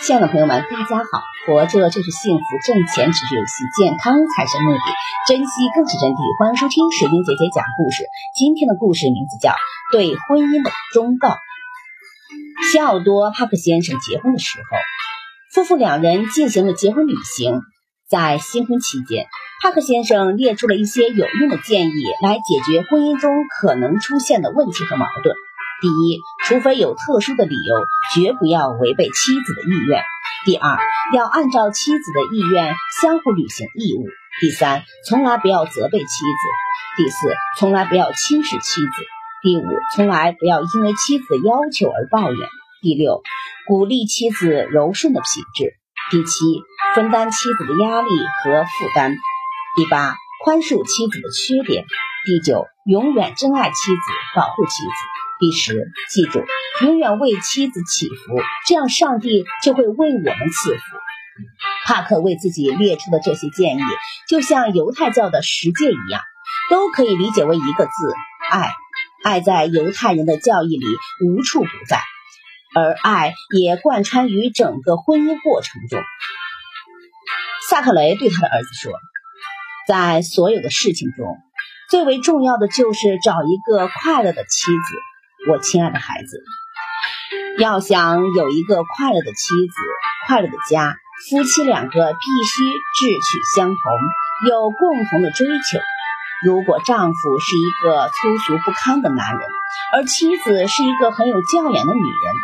亲爱的朋友们，大家好！活着就是幸福，挣钱只是游戏，健康才是目的，珍惜更是真谛。欢迎收听水晶姐姐讲故事。今天的故事名字叫《对婚姻的忠告》。西奥多·帕克先生结婚的时候，夫妇两人进行了结婚旅行。在新婚期间，帕克先生列出了一些有用的建议，来解决婚姻中可能出现的问题和矛盾。第一，除非有特殊的理由，绝不要违背妻子的意愿。第二，要按照妻子的意愿相互履行义务。第三，从来不要责备妻子。第四，从来不要轻视妻子。第五，从来不要因为妻子的要求而抱怨。第六，鼓励妻子柔顺的品质。第七，分担妻子的压力和负担。第八，宽恕妻子的缺点。第九，永远珍爱妻子，保护妻子。第十，记住，永远为妻子祈福，这样上帝就会为我们赐福。帕克为自己列出的这些建议，就像犹太教的十诫一样，都可以理解为一个字：爱。爱在犹太人的教义里无处不在，而爱也贯穿于整个婚姻过程中。萨克雷对他的儿子说：“在所有的事情中，最为重要的就是找一个快乐的妻子。”我亲爱的孩子，要想有一个快乐的妻子、快乐的家，夫妻两个必须志趣相同，有共同的追求。如果丈夫是一个粗俗不堪的男人，而妻子是一个很有教养的女人，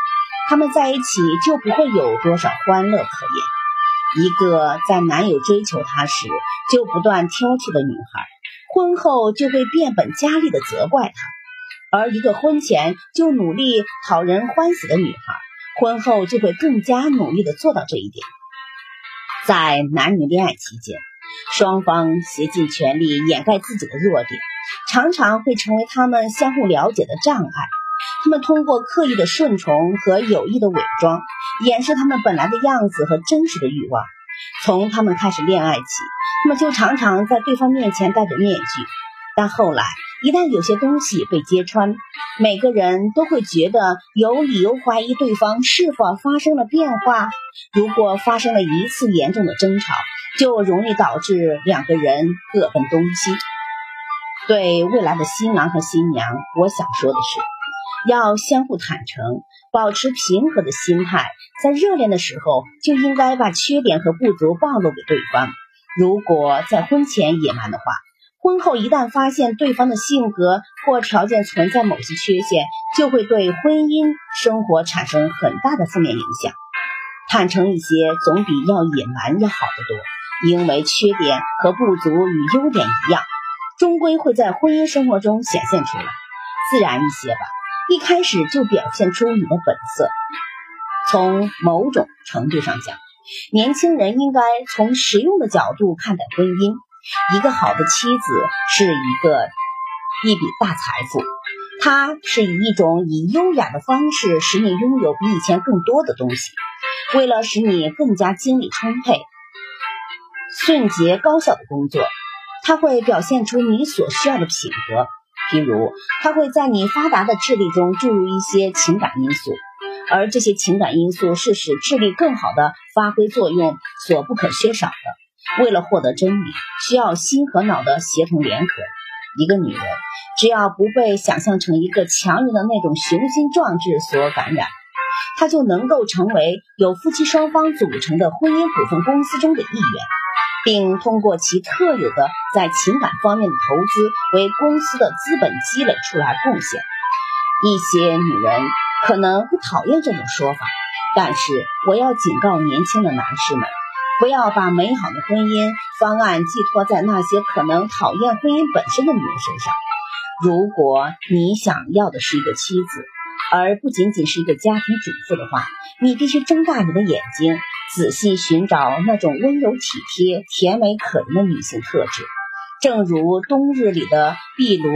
他们在一起就不会有多少欢乐可言。一个在男友追求她时就不断挑剔的女孩，婚后就会变本加厉的责怪他。而一个婚前就努力讨人欢喜的女孩，婚后就会更加努力的做到这一点。在男女恋爱期间，双方竭尽全力掩盖自己的弱点，常常会成为他们相互了解的障碍。他们通过刻意的顺从和有意的伪装，掩饰他们本来的样子和真实的欲望。从他们开始恋爱起，他们就常常在对方面前戴着面具，但后来。一旦有些东西被揭穿，每个人都会觉得有理由怀疑对方是否发生了变化。如果发生了一次严重的争吵，就容易导致两个人各奔东西。对未来的新郎和新娘，我想说的是，要相互坦诚，保持平和的心态。在热恋的时候，就应该把缺点和不足暴露给对方。如果在婚前野蛮的话，婚后一旦发现对方的性格或条件存在某些缺陷，就会对婚姻生活产生很大的负面影响。坦诚一些总比要隐瞒要好得多，因为缺点和不足与优点一样，终归会在婚姻生活中显现出来。自然一些吧，一开始就表现出你的本色。从某种程度上讲，年轻人应该从实用的角度看待婚姻。一个好的妻子是一个一笔大财富，它是以一种以优雅的方式使你拥有比以前更多的东西。为了使你更加精力充沛、迅捷高效的工作，它会表现出你所需要的品格。譬如，它会在你发达的智力中注入一些情感因素，而这些情感因素是使智力更好的发挥作用所不可缺少的。为了获得真理，需要心和脑的协同联合。一个女人只要不被想象成一个强人的那种雄心壮志所感染，她就能够成为由夫妻双方组成的婚姻股份公司中的一员，并通过其特有的在情感方面的投资为公司的资本积累出来贡献。一些女人可能会讨厌这种说法，但是我要警告年轻的男士们。不要把美好的婚姻方案寄托在那些可能讨厌婚姻本身的女人身上。如果你想要的是一个妻子，而不仅仅是一个家庭主妇的话，你必须睁大你的眼睛，仔细寻找那种温柔体贴、甜美可人的女性特质。正如冬日里的壁炉，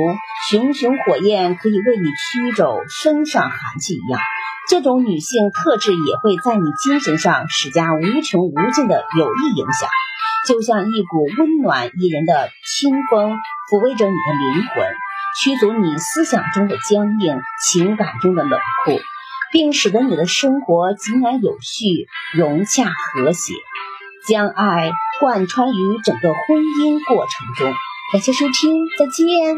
熊熊火焰可以为你驱走身上寒气一样。这种女性特质也会在你精神上施加无穷无尽的有益影响，就像一股温暖宜人的清风，抚慰着你的灵魂，驱逐你思想中的僵硬，情感中的冷酷，并使得你的生活井然有序、融洽和谐，将爱贯穿于整个婚姻过程中。感谢收听，再见。